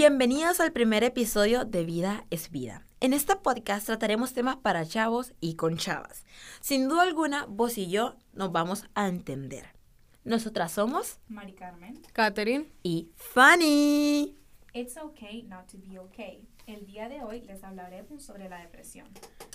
Bienvenidos al primer episodio de Vida es Vida. En este podcast trataremos temas para chavos y con chavas. Sin duda alguna, vos y yo nos vamos a entender. Nosotras somos Mari Carmen. Catherine. y Fanny. It's okay not to be okay. El día de hoy les hablaremos sobre la depresión.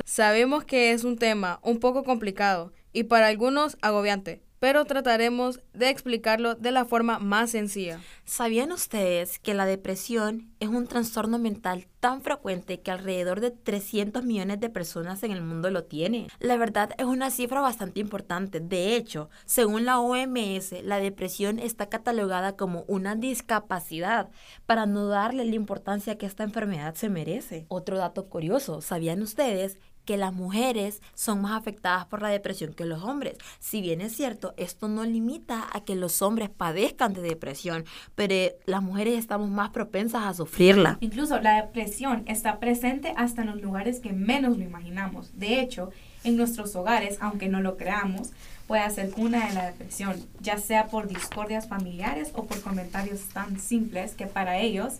Sabemos que es un tema un poco complicado y para algunos agobiante, pero trataremos de explicarlo de la forma más sencilla. ¿Sabían ustedes que la depresión es un trastorno mental tan frecuente que alrededor de 300 millones de personas en el mundo lo tienen? La verdad es una cifra bastante importante. De hecho, según la OMS, la depresión está catalogada como una discapacidad para no darle la importancia que esta enfermedad se merece. Otro dato curioso, ¿sabían ustedes que las mujeres son más afectadas por la depresión que los hombres. Si bien es cierto, esto no limita a que los hombres padezcan de depresión, pero las mujeres estamos más propensas a sufrirla. Incluso la depresión está presente hasta en los lugares que menos lo imaginamos. De hecho, en nuestros hogares, aunque no lo creamos, puede ser cuna de la depresión, ya sea por discordias familiares o por comentarios tan simples que para ellos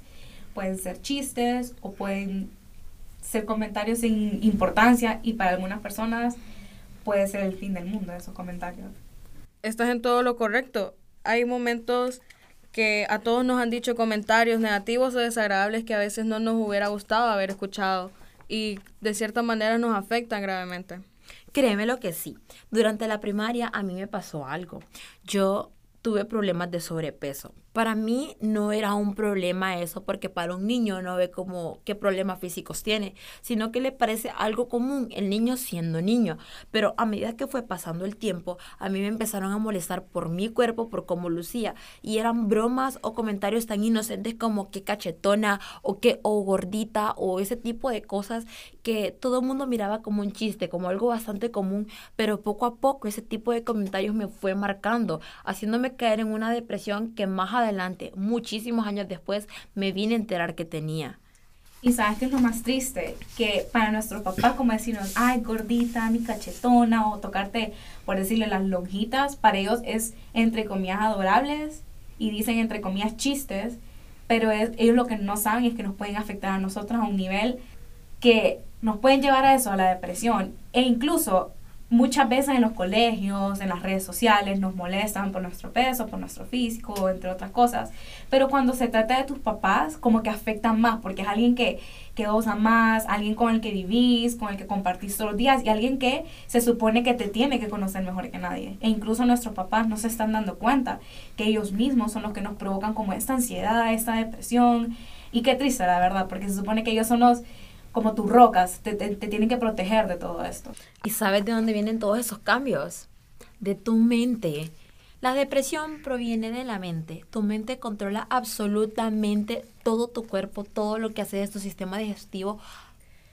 pueden ser chistes o pueden ser comentarios sin importancia y para algunas personas puede ser el fin del mundo esos comentarios. Estás en todo lo correcto. Hay momentos que a todos nos han dicho comentarios negativos o desagradables que a veces no nos hubiera gustado haber escuchado y de cierta manera nos afectan gravemente. Créeme lo que sí. Durante la primaria a mí me pasó algo. Yo tuve problemas de sobrepeso. Para mí no era un problema eso porque para un niño no ve como qué problemas físicos tiene, sino que le parece algo común el niño siendo niño. Pero a medida que fue pasando el tiempo, a mí me empezaron a molestar por mi cuerpo, por cómo lucía. Y eran bromas o comentarios tan inocentes como qué cachetona o qué o gordita o ese tipo de cosas que todo el mundo miraba como un chiste, como algo bastante común. Pero poco a poco ese tipo de comentarios me fue marcando, haciéndome caer en una depresión que más adelante, muchísimos años después, me vine a enterar que tenía. Y sabes qué es lo más triste, que para nuestros papás como decirnos, ay gordita, mi cachetona, o tocarte, por decirle, las lonjitas, para ellos es entre comillas adorables y dicen entre comillas chistes, pero es- ellos lo que no saben es que nos pueden afectar a nosotros a un nivel que nos pueden llevar a eso, a la depresión. E incluso muchas veces en los colegios, en las redes sociales, nos molestan por nuestro peso, por nuestro físico, entre otras cosas. Pero cuando se trata de tus papás, como que afectan más, porque es alguien que, que vos amás, alguien con el que vivís, con el que compartís todos los días, y alguien que se supone que te tiene que conocer mejor que nadie. E incluso nuestros papás no se están dando cuenta que ellos mismos son los que nos provocan como esta ansiedad, esta depresión. Y qué triste, la verdad, porque se supone que ellos son los como tus rocas, te, te, te tienen que proteger de todo esto. ¿Y sabes de dónde vienen todos esos cambios? De tu mente. La depresión proviene de la mente. Tu mente controla absolutamente todo tu cuerpo, todo lo que hace de tu sistema digestivo,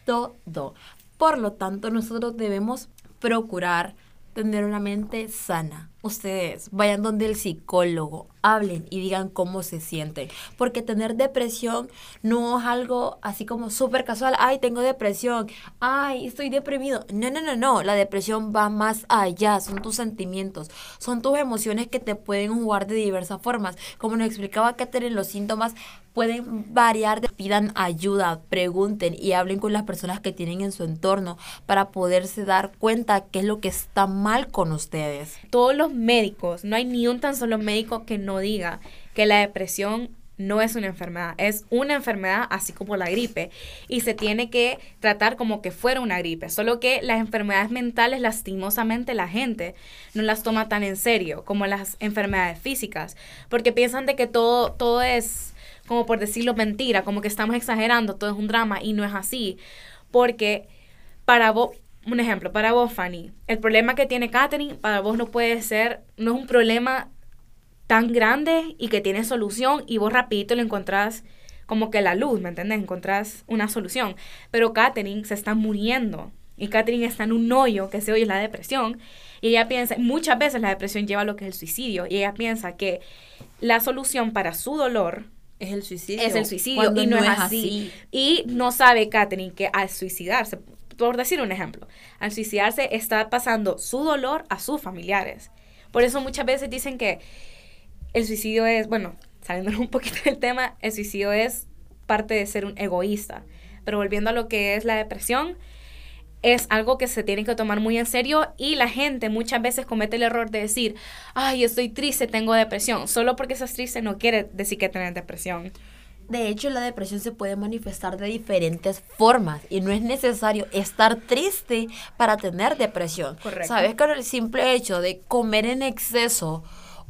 todo. Por lo tanto, nosotros debemos procurar tener una mente sana. Ustedes vayan donde el psicólogo, hablen y digan cómo se sienten. Porque tener depresión no es algo así como súper casual. Ay, tengo depresión. Ay, estoy deprimido. No, no, no, no. La depresión va más allá. Son tus sentimientos. Son tus emociones que te pueden jugar de diversas formas. Como nos explicaba Katherine, los síntomas pueden variar. Pidan ayuda, pregunten y hablen con las personas que tienen en su entorno para poderse dar cuenta qué es lo que está mal con ustedes. todos los médicos, no hay ni un tan solo médico que no diga que la depresión no es una enfermedad, es una enfermedad así como la gripe y se tiene que tratar como que fuera una gripe, solo que las enfermedades mentales lastimosamente la gente no las toma tan en serio como las enfermedades físicas, porque piensan de que todo todo es como por decirlo mentira, como que estamos exagerando, todo es un drama y no es así, porque para vos, un ejemplo, para vos, Fanny, el problema que tiene Katherine, para vos no puede ser, no es un problema tan grande y que tiene solución y vos rapidito lo encontrás como que la luz, ¿me entendés? Encontrás una solución. Pero Katherine se está muriendo y Katherine está en un hoyo que se oye la depresión y ella piensa, muchas veces la depresión lleva a lo que es el suicidio y ella piensa que la solución para su dolor Es el suicidio. es el suicidio cuando y no, es así. Y no sabe Katherine que al suicidarse, por decir un ejemplo, al suicidarse está pasando su dolor a sus familiares. Por eso muchas veces dicen que el suicidio es, bueno, saliendo un poquito del tema, el suicidio es parte de ser un egoísta. Pero volviendo a lo que es la depresión, es algo que se tiene que tomar muy en serio y la gente muchas veces comete el error de decir, ay, estoy triste, tengo depresión. Solo porque estás triste no quiere decir que tienes depresión. De hecho, la depresión se puede manifestar de diferentes formas y no es necesario estar triste para tener depresión. Correcto. Sabes, con el simple hecho de comer en exceso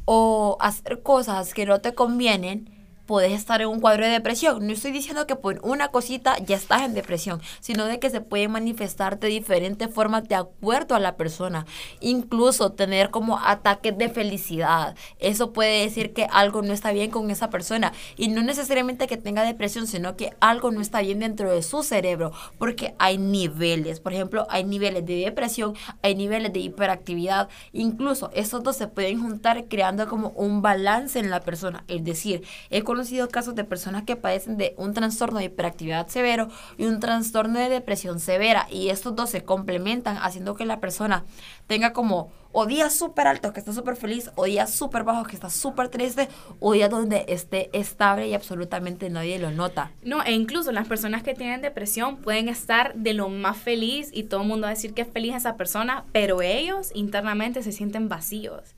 o hacer cosas que no te convienen, puedes estar en un cuadro de depresión. No estoy diciendo que por una cosita ya estás en depresión, sino de que se puede manifestar de diferentes formas de acuerdo a la persona. Incluso tener como ataques de felicidad. Eso puede decir que algo no está bien con esa persona. Y no necesariamente que tenga depresión, sino que algo no está bien dentro de su cerebro. Porque hay niveles. Por ejemplo, hay niveles de depresión, hay niveles de hiperactividad. Incluso esos dos se pueden juntar creando como un balance en la persona. Es decir, he conocido casos de personas que padecen de un trastorno de hiperactividad severo y un trastorno de depresión severa y estos dos se complementan haciendo que la persona tenga como o días súper altos que está súper feliz o días súper bajos que está súper triste o días donde esté estable y absolutamente nadie lo nota. No, e incluso las personas que tienen depresión pueden estar de lo más feliz y todo el mundo va a decir que es feliz esa persona, pero ellos internamente se sienten vacíos.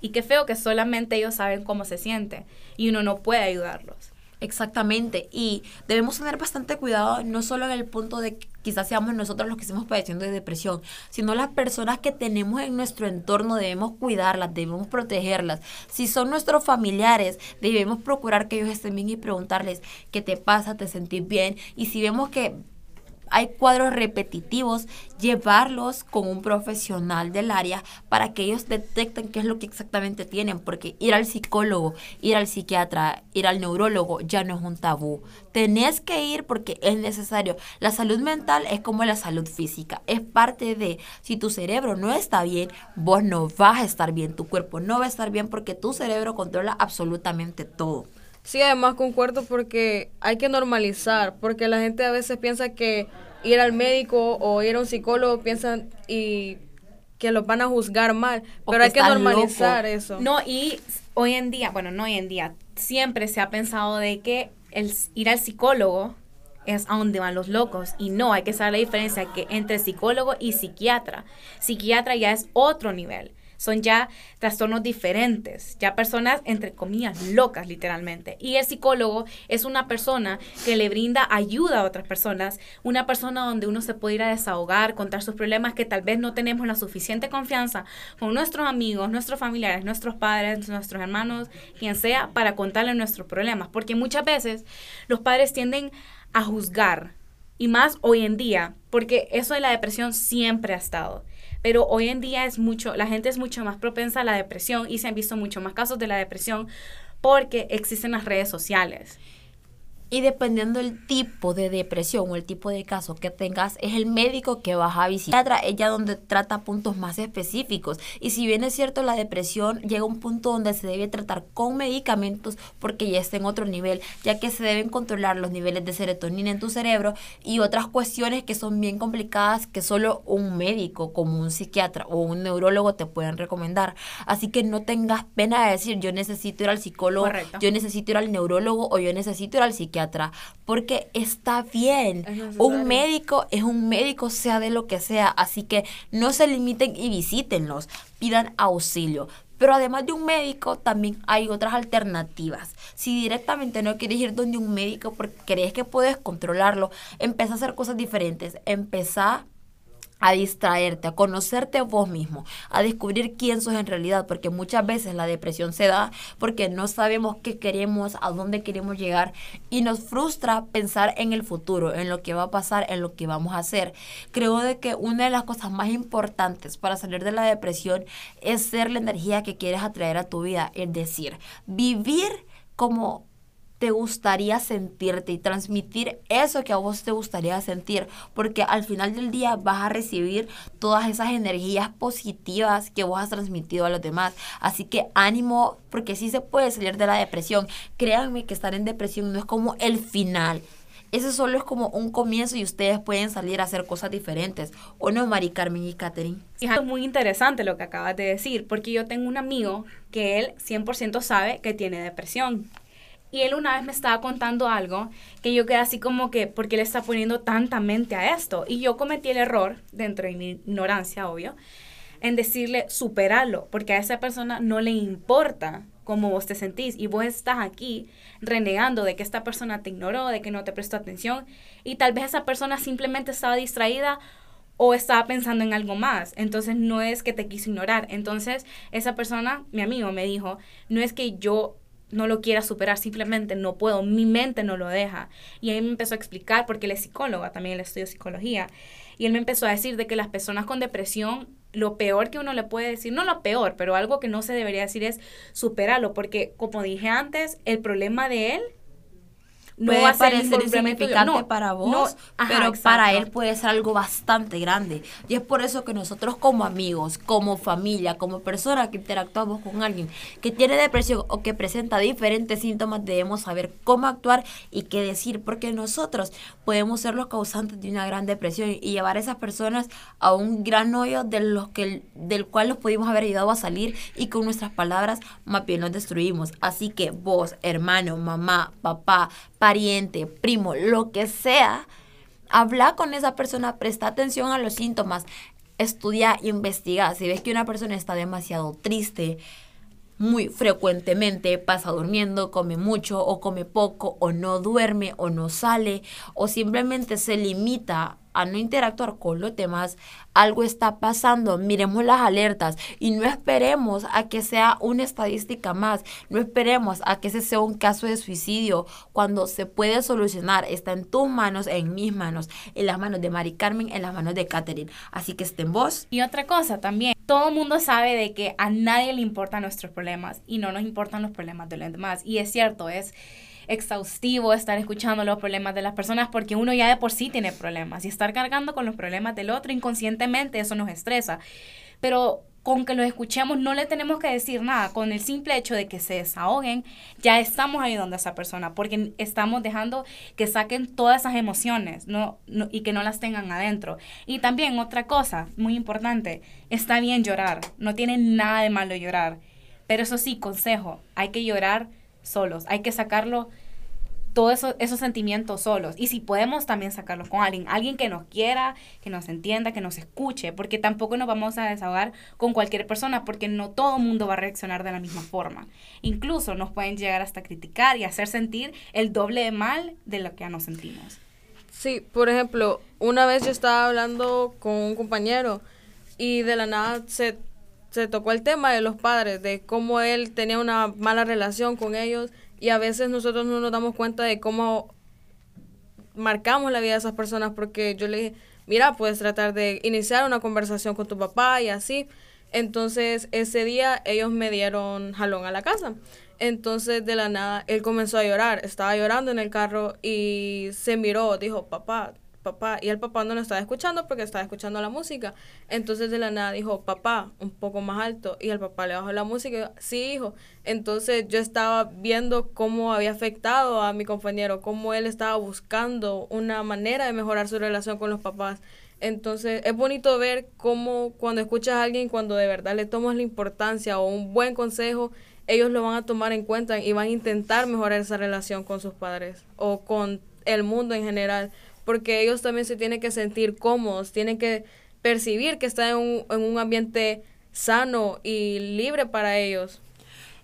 Y qué feo que solamente ellos saben cómo se siente y uno no puede ayudarlos. Exactamente, y debemos tener bastante cuidado, no solo en el punto de que quizás seamos nosotros los que estemos padeciendo de depresión, sino las personas que tenemos en nuestro entorno, debemos cuidarlas, debemos protegerlas. Si son nuestros familiares, debemos procurar que ellos estén bien y preguntarles qué te pasa, te sentís bien, y si vemos que hay cuadros repetitivos, llevarlos con un profesional del área para que ellos detecten qué es lo que exactamente tienen, porque ir al psicólogo, ir al psiquiatra, ir al neurólogo ya no es un tabú. Tenés que ir porque es necesario. La salud mental es como la salud física, es parte de, si tu cerebro no está bien, vos no vas a estar bien, tu cuerpo no va a estar bien porque tu cerebro controla absolutamente todo. Sí, además concuerdo porque hay que normalizar, porque la gente a veces piensa que ir al médico o ir a un psicólogo piensan y que los van a juzgar mal, O pero hay que normalizar loco. eso. No, y hoy en día, bueno, no hoy en día, siempre se ha pensado de que el ir al psicólogo es a donde van los locos. Y no, hay que saber la diferencia que entre psicólogo y psiquiatra. Psiquiatra ya es otro nivel. Son ya trastornos diferentes, ya personas, entre comillas, locas literalmente. Y el psicólogo es una persona que le brinda ayuda a otras personas, una persona donde uno se puede ir a desahogar, contar sus problemas que tal vez no tenemos la suficiente confianza con nuestros amigos, nuestros familiares, nuestros padres, nuestros hermanos, quien sea, para contarle nuestros problemas. Porque muchas veces los padres tienden a juzgar, y más hoy en día, porque eso de la depresión siempre ha estado. Pero hoy en día es mucho, la gente es mucho más propensa a la depresión y se han visto mucho más casos de la depresión porque existen las redes sociales. Y dependiendo del tipo de depresión o el tipo de caso que tengas, es el médico que vas a visitar. Ella donde trata puntos más específicos. Y si bien es cierto, la depresión llega a un punto donde se debe tratar con medicamentos porque ya está en otro nivel, ya que se deben controlar los niveles de serotonina en tu cerebro y otras cuestiones que son bien complicadas que solo un médico como un psiquiatra o un neurólogo te pueden recomendar. Así que no tengas pena de decir yo necesito ir al psicólogo, Correcto. yo necesito ir al neurólogo o yo necesito ir al psiquiatra, porque está bien. Es. Un médico es un médico, sea de lo que sea, así que no se limiten y visítenlos, pidan auxilio. Pero además de un médico, también hay otras alternativas. Si directamente no quieres ir donde un médico porque crees que puedes controlarlo, empieza a hacer cosas diferentes. Empezá a distraerte, a conocerte vos mismo, a descubrir quién sos en realidad, porque muchas veces la depresión se da porque no sabemos qué queremos, a dónde queremos llegar y nos frustra pensar en el futuro, en lo que va a pasar, en lo que vamos a hacer. Creo de que una de las cosas más importantes para salir de la depresión es ser la energía que quieres atraer a tu vida, es decir, vivir como te gustaría sentirte y transmitir eso que a vos te gustaría sentir, porque al final del día vas a recibir todas esas energías positivas que vos has transmitido a los demás. Así que ánimo, porque sí se puede salir de la depresión. Créanme que estar en depresión no es como el final. Eso solo es como un comienzo y ustedes pueden salir a hacer cosas diferentes. ¿O no, Mari Carmen y Catherine? Es muy interesante lo que acabas de decir, porque yo tengo un amigo que él 100% sabe que tiene depresión. Y él una vez me estaba contando algo que yo quedé así como que, ¿por qué le está poniendo tanta mente a esto? Y yo cometí el error, dentro de mi ignorancia, obvio, en decirle, superarlo, porque a esa persona no le importa cómo vos te sentís y vos estás aquí renegando de que esta persona te ignoró, de que no te prestó atención y tal vez esa persona simplemente estaba distraída o estaba pensando en algo más. Entonces no es que te quiso ignorar. Entonces esa persona, mi amigo, me dijo, no es que yo no lo quiera superar, simplemente no puedo, mi mente no lo deja. Y ahí me empezó a explicar, porque él es psicóloga, también él estudió psicología, y él me empezó a decir de que las personas con depresión, lo peor que uno le puede decir, no lo peor, pero algo que no se debería decir es superarlo, porque como dije antes, el problema de él no va puede a ser parecer insignificante No, para vos, no, ajá, pero exacto. para él puede ser algo bastante grande. Y es por eso que nosotros como amigos, como familia, como personas que interactuamos con alguien que tiene depresión o que presenta diferentes síntomas, debemos saber cómo actuar y qué decir, porque nosotros podemos ser los causantes de una gran depresión y llevar a esas personas a un gran hoyo de los que, del cual los pudimos haber ayudado a salir y con nuestras palabras más bien los destruimos. Así que vos, hermano, mamá, papá, pariente, primo, lo que sea, habla con esa persona, presta atención a los síntomas, estudia, investiga. Si ves que una persona está demasiado triste, muy frecuentemente pasa durmiendo, come mucho o come poco o no duerme o no sale o simplemente se limita no interactuar con los demás, algo está pasando, miremos las alertas y no esperemos a que sea una estadística más, no esperemos a que ese sea un caso de suicidio, cuando se puede solucionar, está en tus manos, en mis manos, en las manos de Mari Carmen, en las manos de Catherine, así que estén vos. Y otra cosa también, todo mundo sabe de que a nadie le importan nuestros problemas y no nos importan los problemas de los demás. Y es cierto, es exhaustivo estar escuchando los problemas de las personas porque uno ya de por sí tiene problemas y estar cargando con los problemas del otro inconscientemente eso nos estresa. Pero con que los escuchemos no le tenemos que decir nada, con el simple hecho de que se desahoguen, ya estamos ayudando a esa persona porque estamos dejando que saquen todas esas emociones no, no- y que no las tengan adentro. Y también otra cosa muy importante, está bien llorar, no tiene nada de malo llorar, pero eso sí, consejo, hay que llorar solos, hay que sacarlo todos eso- esos sentimientos solos. Y si podemos también sacarlos con alguien, alguien que nos quiera, que nos entienda, que nos escuche, porque tampoco nos vamos a desahogar con cualquier persona, porque no todo mundo va a reaccionar de la misma forma. Incluso nos pueden llegar hasta criticar y hacer sentir el doble de mal de lo que ya nos sentimos. Sí, por ejemplo, una vez yo estaba hablando con un compañero y de la nada se, se tocó el tema de los padres, de cómo él tenía una mala relación con ellos y a veces nosotros no nos damos cuenta de cómo marcamos la vida de esas personas porque yo le dije, mira, puedes tratar de iniciar una conversación con tu papá y así. Entonces ese día ellos me dieron jalón a la casa. Entonces de la nada él comenzó a llorar, estaba llorando en el carro y se miró, dijo, papá, papá, y el papá no lo estaba escuchando porque estaba escuchando la música. Entonces de la nada dijo, papá, un poco más alto, y el papá le bajó la música sí, hijo. Entonces yo estaba viendo cómo había afectado a mi compañero, cómo él estaba buscando una manera de mejorar su relación con los papás. Entonces es bonito ver cómo cuando escuchas a alguien, cuando de verdad le tomas la importancia o un buen consejo, ellos lo van a tomar en cuenta y van a intentar mejorar esa relación con sus padres o con el mundo en general, porque ellos también se tienen que sentir cómodos, tienen que percibir que están en un, en un ambiente sano y libre para ellos.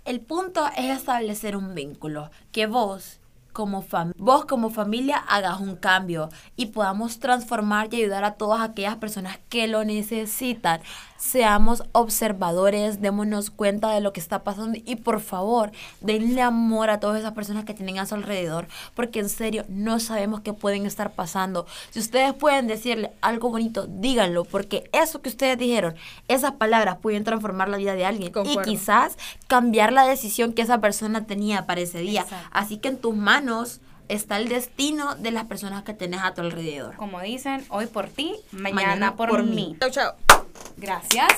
El punto es establecer un vínculo, que vos como fam- vos como familia hagas un cambio y podamos transformar y ayudar a todas aquellas personas que lo necesitan. Seamos observadores, démonos cuenta de lo que está pasando y por favor, denle amor a todas esas personas que tienen a su alrededor, porque en serio no sabemos qué pueden estar pasando. Si ustedes pueden decirle algo bonito, díganlo, porque eso que ustedes dijeron, esas palabras pueden transformar la vida de alguien Concuerdo. y quizás cambiar la decisión que esa persona tenía para ese día. Exacto. Así que en tus manos está el destino de las personas que tenés a tu alrededor. Como dicen, hoy por ti, mañana, Mañana por, por mí. mí. Chao, chao. Gracias.